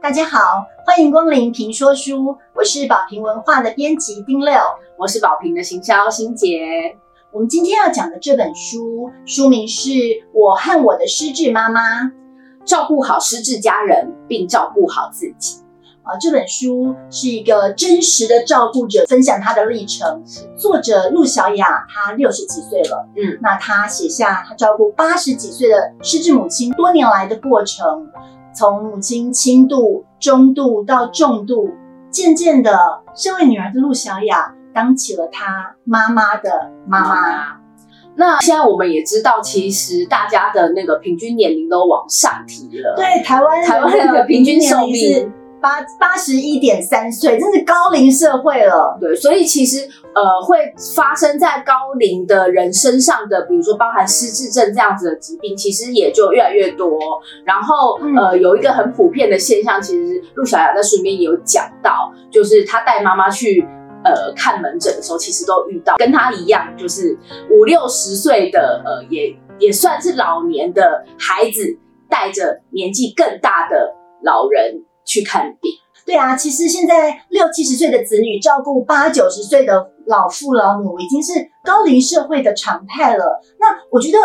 大家好，欢迎光临评说书，我是宝瓶文化的编辑丁六，我是宝瓶的行销欣杰。我们今天要讲的这本书，书名是《我和我的失智妈妈》，照顾好失智家人，并照顾好自己。啊，这本书是一个真实的照顾者分享他的历程。作者陆小雅，她六十几岁了，嗯，那她写下她照顾八十几岁的失智母亲多年来的过程，从母亲轻度、中度到重度，渐渐的，身为女儿的陆小雅当起了她妈妈的妈妈。那现在我们也知道，其实大家的那个平均年龄都往上提了。对，台湾台湾的平均寿命。八八十一点三岁，真是高龄社会了。对，所以其实呃，会发生在高龄的人身上的，比如说包含失智症这样子的疾病，其实也就越来越多。然后呃，有一个很普遍的现象，其实陆小雅在书里面有讲到，就是她带妈妈去呃看门诊的时候，其实都遇到跟她一样，就是五六十岁的呃，也也算是老年的孩子，带着年纪更大的老人。去看病，对啊，其实现在六七十岁的子女照顾八九十岁的老父老母，已经是高龄社会的常态了。那我觉得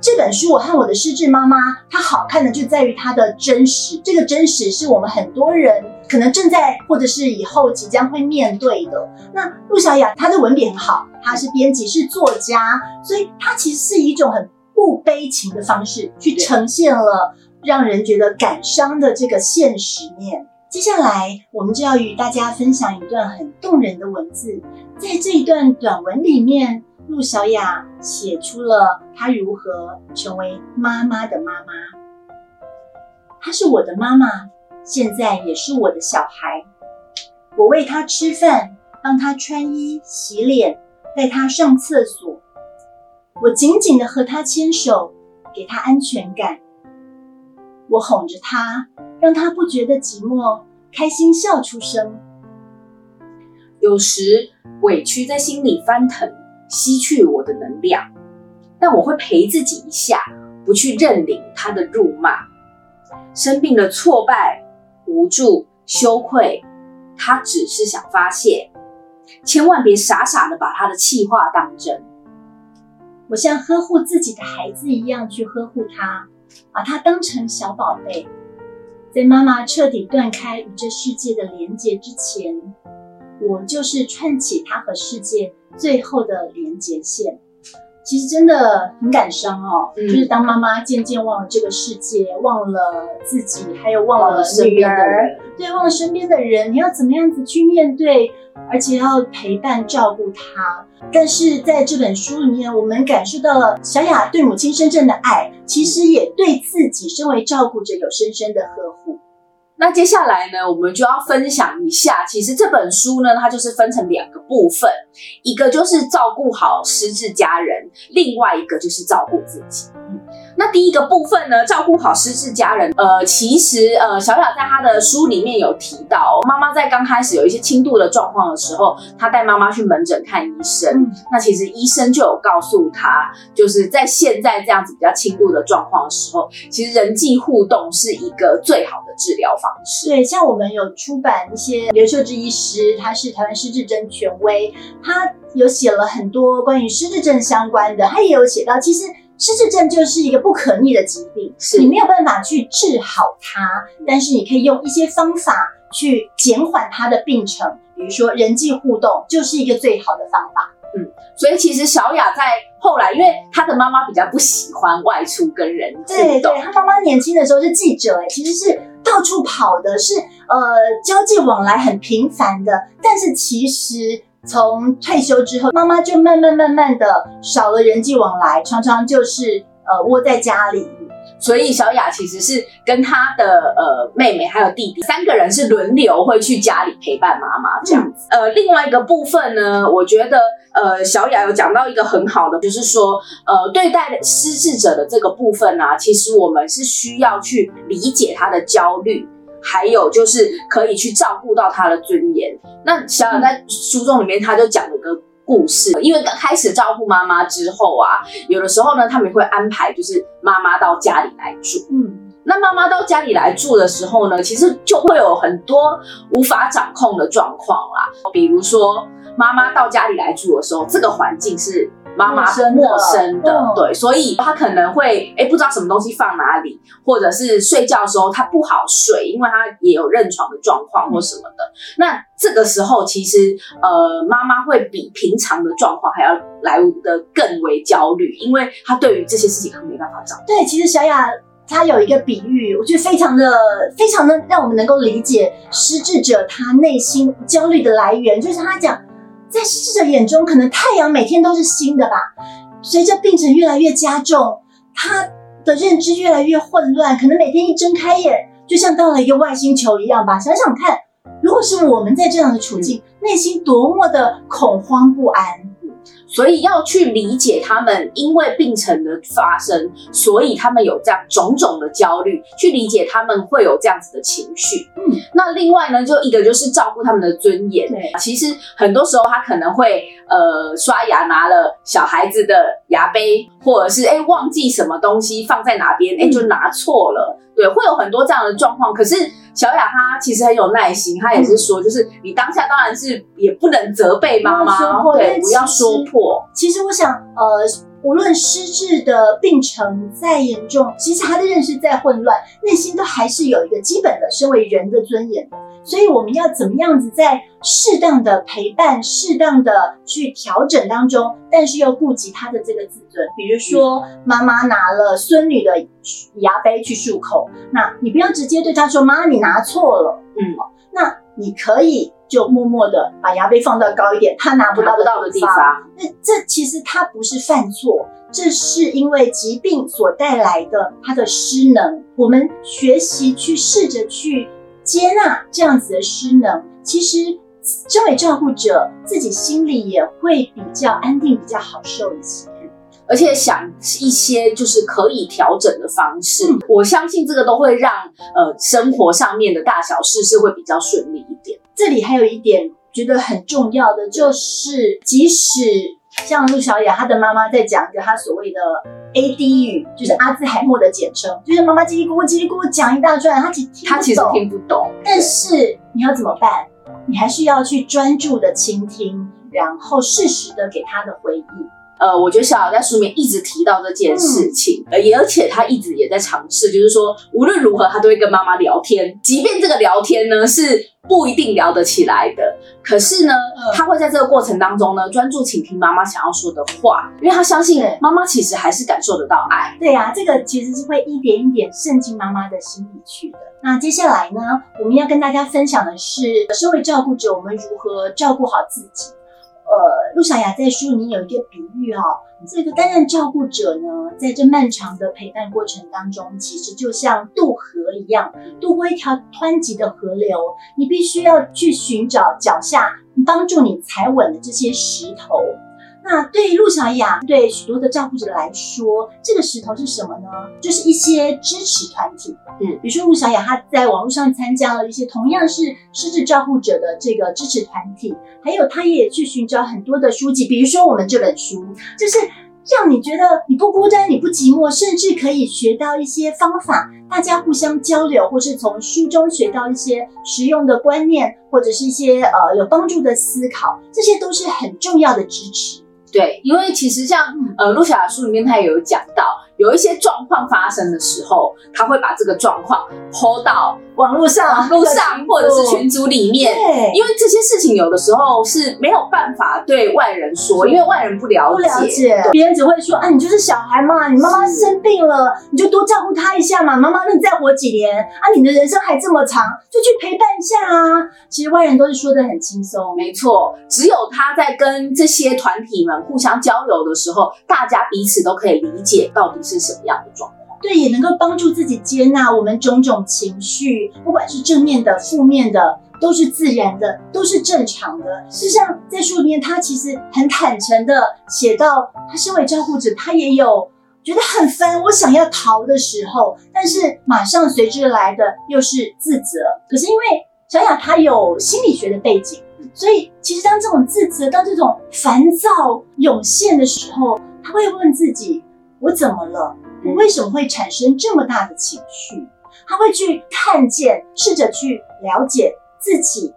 这本书《我和我的失智妈妈》，它好看的就在于它的真实。这个真实是我们很多人可能正在或者是以后即将会面对的。那陆小雅她的文笔很好，她是编辑是作家，所以她其实是一种很不悲情的方式去呈现了。让人觉得感伤的这个现实面。接下来，我们就要与大家分享一段很动人的文字。在这一段短文里面，陆小雅写出了她如何成为妈妈的妈妈。她是我的妈妈，现在也是我的小孩。我喂她吃饭，帮她穿衣、洗脸，带她上厕所。我紧紧的和她牵手，给她安全感。我哄着他，让他不觉得寂寞，开心笑出声。有时委屈在心里翻腾，吸去我的能量，但我会陪自己一下，不去认领他的辱骂。生病的挫败、无助、羞愧，他只是想发泄，千万别傻傻的把他的气话当真。我像呵护自己的孩子一样去呵护他。把它当成小宝贝，在妈妈彻底断开与这世界的连接之前，我就是串起他和世界最后的连接线。其实真的很感伤哦，就是当妈妈渐渐忘了这个世界，忘了自己，还有忘了女儿，对，忘了身边的人，你要怎么样子去面对？而且要陪伴照顾他，但是在这本书里面，我们感受到了小雅对母亲深深的爱，其实也对自己身为照顾者有深深的呵护。那接下来呢，我们就要分享一下，其实这本书呢，它就是分成两个部分，一个就是照顾好失智家人，另外一个就是照顾自己。那第一个部分呢，照顾好失智家人。呃，其实呃，小小在他的书里面有提到，妈妈在刚开始有一些轻度的状况的时候，他带妈妈去门诊看医生。那其实医生就有告诉他，就是在现在这样子比较轻度的状况的时候，其实人际互动是一个最好的治疗方式。对，像我们有出版一些刘秀芝医师，他是台湾失智症权威，他有写了很多关于失智症相关的，他也有写到，其实。失智症就是一个不可逆的疾病，是你没有办法去治好它，但是你可以用一些方法去减缓它的病程，比如说人际互动就是一个最好的方法。嗯，所以其实小雅在后来，因为她的妈妈比较不喜欢外出跟人互动，对对，她妈妈年轻的时候是记者，哎，其实是到处跑的，是呃交际往来很频繁的，但是其实。从退休之后，妈妈就慢慢慢慢的少了人际往来，常常就是呃窝在家里。所以小雅其实是跟她的呃妹妹还有弟弟三个人是轮流会去家里陪伴妈妈这样子。呃，另外一个部分呢，我觉得呃小雅有讲到一个很好的，就是说呃对待失智者的这个部分啊，其实我们是需要去理解他的焦虑。还有就是可以去照顾到他的尊严。那小雅在书中里面，他就讲了个故事。因为刚开始照顾妈妈之后啊，有的时候呢，他们会安排就是妈妈到家里来住。嗯，那妈妈到家里来住的时候呢，其实就会有很多无法掌控的状况啦。比如说，妈妈到家里来住的时候，这个环境是妈妈陌生的，对，所以她可能会哎不知道什么东西放哪里，或者是睡觉的时候她不好睡，因为她也有认床的状况或什么的。那这个时候，其实呃妈妈会比平常的状况还要来的更为焦虑，因为她对于这些事情她没办法掌握。对，其实小雅。他有一个比喻，我觉得非常的、非常的让我们能够理解失智者他内心焦虑的来源。就是他讲，在逝者眼中，可能太阳每天都是新的吧。随着病程越来越加重，他的认知越来越混乱，可能每天一睁开眼，就像到了一个外星球一样吧。想想看，如果是我们在这样的处境，内心多么的恐慌不安。所以要去理解他们，因为病程的发生，所以他们有这样种种的焦虑，去理解他们会有这样子的情绪。嗯，那另外呢，就一个就是照顾他们的尊严。对，其实很多时候他可能会呃刷牙拿了小孩子的牙杯，或者是哎忘记什么东西放在哪边，哎就拿错了。对，会有很多这样的状况。可是小雅她其实很有耐心，她也是说，就是你当下当然是也不能责备妈妈，对，不要说破。其实我想，呃，无论失智的病程再严重，其实他的认识再混乱，内心都还是有一个基本的身为人的尊严的。所以我们要怎么样子在适当的陪伴、适当的去调整当中，但是又顾及他的这个自尊。比如说，妈妈拿了孙女的牙杯去漱口，那你不要直接对他说：“妈，你拿错了。”嗯，那你可以就默默的把牙杯放到高一点，他拿不到的地方。那这其实他不是犯错，这是因为疾病所带来的他的失能。我们学习去试着去。接纳这样子的失能，其实身为照顾者，自己心里也会比较安定，比较好受一些。而且想一些就是可以调整的方式，我相信这个都会让呃生活上面的大小事是会比较顺利一点。这里还有一点觉得很重要的，就是即使像陆小雅她的妈妈在讲一个她所谓的。A D 语就是阿兹海默的简称，就是妈妈叽里咕噜叽里咕噜讲一大串，他其他其实听不懂。但是你要怎么办？你还是要去专注的倾听，然后适时的给他的回应。呃，我觉得小姚在书面一直提到这件事情，呃，也而且他一直也在尝试，就是说无论如何他都会跟妈妈聊天，即便这个聊天呢是。不一定聊得起来的，可是呢，他会在这个过程当中呢，专注倾听妈妈想要说的话，因为他相信妈妈其实还是感受得到爱。对呀，这个其实是会一点一点渗进妈妈的心里去的。那接下来呢，我们要跟大家分享的是，身为照顾者，我们如何照顾好自己。呃，陆小雅在书里有一个比喻哦，这个担任照顾者呢，在这漫长的陪伴过程当中，其实就像渡河一样，渡过一条湍急的河流，你必须要去寻找脚下帮助你踩稳的这些石头。那对于陆小雅，对许多的照顾者来说，这个石头是什么呢？就是一些支持团体。嗯，比如说陆小雅，她在网络上参加了一些同样是失智照顾者的这个支持团体，还有她也去寻找很多的书籍，比如说我们这本书，就是让你觉得你不孤单，你不寂寞，甚至可以学到一些方法，大家互相交流，或是从书中学到一些实用的观念，或者是一些呃有帮助的思考，这些都是很重要的支持。对，因为其实像呃，陆小雅书里面他也有讲到。有一些状况发生的时候，他会把这个状况抛到网络上、网络上或者是群组里面。对，因为这些事情有的时候是没有办法对外人说，因为外人不了解。不了解，别人只会说啊，你就是小孩嘛，你妈妈生病了，你就多照顾她一下嘛。妈妈那你再活几年啊？你的人生还这么长，就去陪伴一下啊。其实外人都是说的很轻松，没错。只有他在跟这些团体们互相交流的时候，大家彼此都可以理解到底。是什么样的状况？对，也能够帮助自己接纳我们种种情绪，不管是正面的、负面的，都是自然的，都是正常的。事实上在书里面，他其实很坦诚的写到，他身为照顾者，他也有觉得很烦，我想要逃的时候，但是马上随之来的又是自责。可是因为小雅她有心理学的背景，所以其实当这种自责、当这种烦躁涌现的时候，他会问自己。我怎么了？我为什么会产生这么大的情绪？他会去看见，试着去了解自己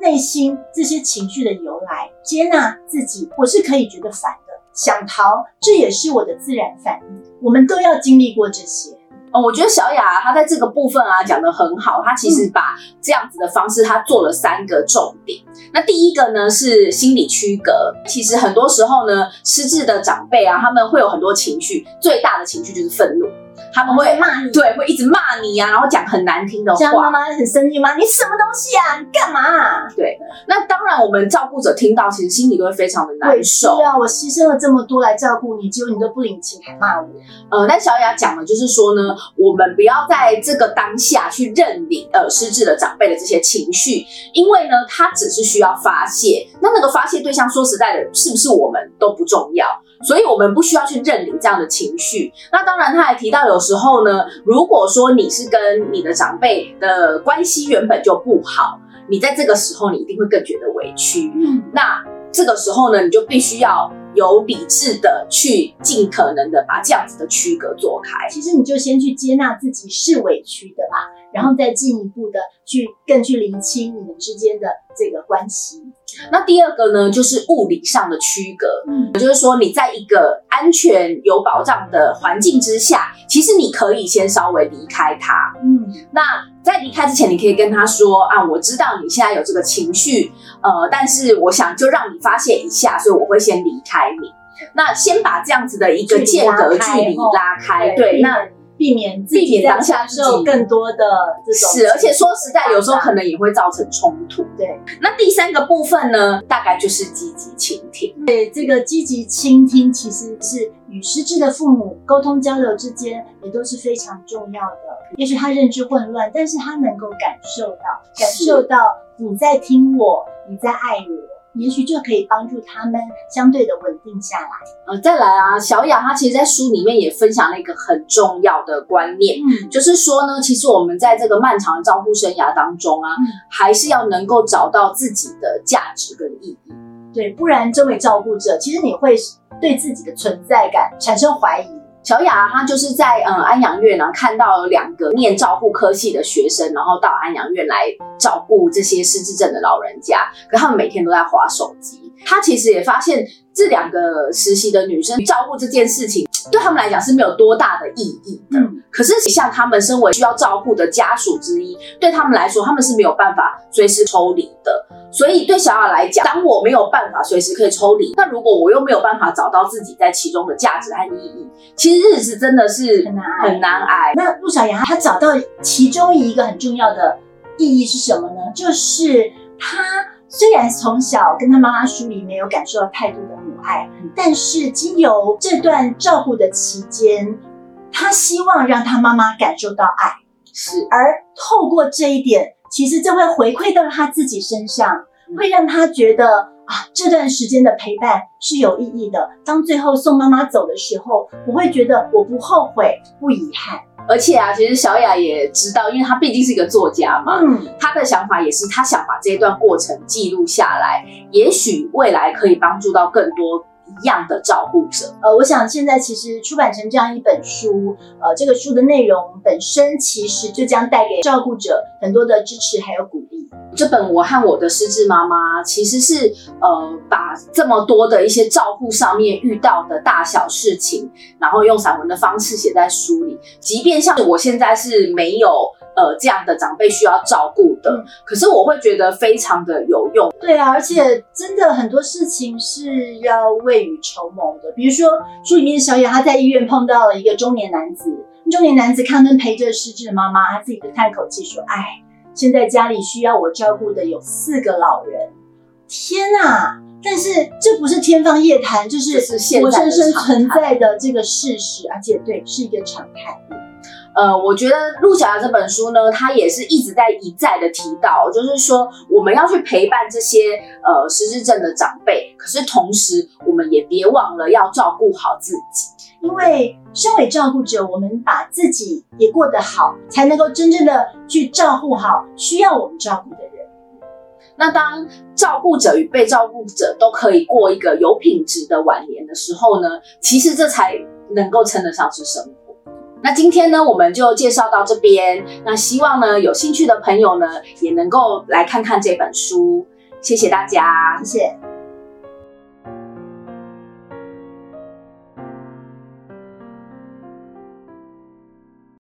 内心这些情绪的由来，接纳自己。我是可以觉得烦的，想逃，这也是我的自然反应。我们都要经历过这些。哦，我觉得小雅她在这个部分啊讲的很好，她其实把这样子的方式，她做了三个重点。那第一个呢是心理区隔，其实很多时候呢，失智的长辈啊，他们会有很多情绪，最大的情绪就是愤怒。他们会骂你，对，会一直骂你呀，然后讲很难听的话。这样妈妈很生气吗？你什么东西啊？你干嘛？对，那当然，我们照顾者听到，其实心里都会非常的难受。对啊，我牺牲了这么多来照顾你，结果你都不领情，还骂我。呃，但小雅讲的就是说呢，我们不要在这个当下去认领呃失智的长辈的这些情绪，因为呢，他只是需要发泄。那那个发泄对象，说实在的，是不是我们都不重要。所以，我们不需要去认领这样的情绪。那当然，他还提到，有时候呢，如果说你是跟你的长辈的关系原本就不好，你在这个时候，你一定会更觉得委屈。嗯，那这个时候呢，你就必须要有理智的去尽可能的把这样子的区隔做开。其实，你就先去接纳自己是委屈的吧，然后再进一步的去更去厘清你们之间的这个关系。那第二个呢，就是物理上的区隔，嗯，就是说你在一个安全有保障的环境之下，其实你可以先稍微离开他，嗯，那在离开之前，你可以跟他说啊，我知道你现在有这个情绪，呃，但是我想就让你发泄一下，所以我会先离开你，那先把这样子的一个间隔距离拉开，对，那。避免自己当下受更多的这种是，而且说实在，有时候可能也会造成冲突。对，那第三个部分呢，大概就是积极倾听。对，这个积极倾听其实是与失智的父母沟通交流之间也都是非常重要的。也许他认知混乱，但是他能够感受到，感受到你在听我，你在爱我。也许就可以帮助他们相对的稳定下来。呃，再来啊，小雅她其实，在书里面也分享了一个很重要的观念，嗯，就是说呢，其实我们在这个漫长的照顾生涯当中啊，还是要能够找到自己的价值跟意义。对，不然这位照顾者，其实你会对自己的存在感产生怀疑。小雅她就是在嗯安养院呢看到两个念照护科系的学生，然后到安养院来照顾这些失智症的老人家，可他们每天都在划手机。她其实也发现这两个实习的女生照顾这件事情对他们来讲是没有多大的意义的。可是像他们身为需要照顾的家属之一，对他们来说他们是没有办法随时抽离的。所以对小雅来讲，当我没有办法随时可以抽离，那如果我又没有办法找到自己在其中的价值和意义，其实日子真的是很难很难挨。那陆小雅她找到其中一个很重要的意义是什么呢？就是她虽然从小跟她妈妈疏离，没有感受到太多的母爱，但是经由这段照顾的期间，他希望让他妈妈感受到爱，是而透过这一点。其实这会回馈到他自己身上，会让他觉得啊，这段时间的陪伴是有意义的。当最后送妈妈走的时候，我会觉得我不后悔，不遗憾。而且啊，其实小雅也知道，因为她毕竟是一个作家嘛，嗯，她的想法也是，她想把这一段过程记录下来，也许未来可以帮助到更多。一样的照顾者，呃，我想现在其实出版成这样一本书，呃，这个书的内容本身其实就将带给照顾者很多的支持还有鼓励。这本《我和我的失智妈妈》其实是呃把这么多的一些照顾上面遇到的大小事情，然后用散文的方式写在书里，即便像我现在是没有。呃，这样的长辈需要照顾的，可是我会觉得非常的有用。对啊，而且真的很多事情是要未雨绸缪的。比如说书里面小野他在医院碰到了一个中年男子，中年男子看跟陪着失智的妈妈，他自己就叹口气说：“哎，现在家里需要我照顾的有四个老人。”天啊！但是这不是天方夜谭，就是活生生存在的这个事实，而且对，是一个常态。呃，我觉得陆小雅这本书呢，它也是一直在一再的提到，就是说我们要去陪伴这些呃失智症的长辈，可是同时我们也别忘了要照顾好自己，因为身为照顾者，我们把自己也过得好，才能够真正的去照顾好需要我们照顾的人。那当照顾者与被照顾者都可以过一个有品质的晚年的时候呢，其实这才能够称得上是生活。那今天呢，我们就介绍到这边。那希望呢，有兴趣的朋友呢，也能够来看看这本书。谢谢大家，谢谢。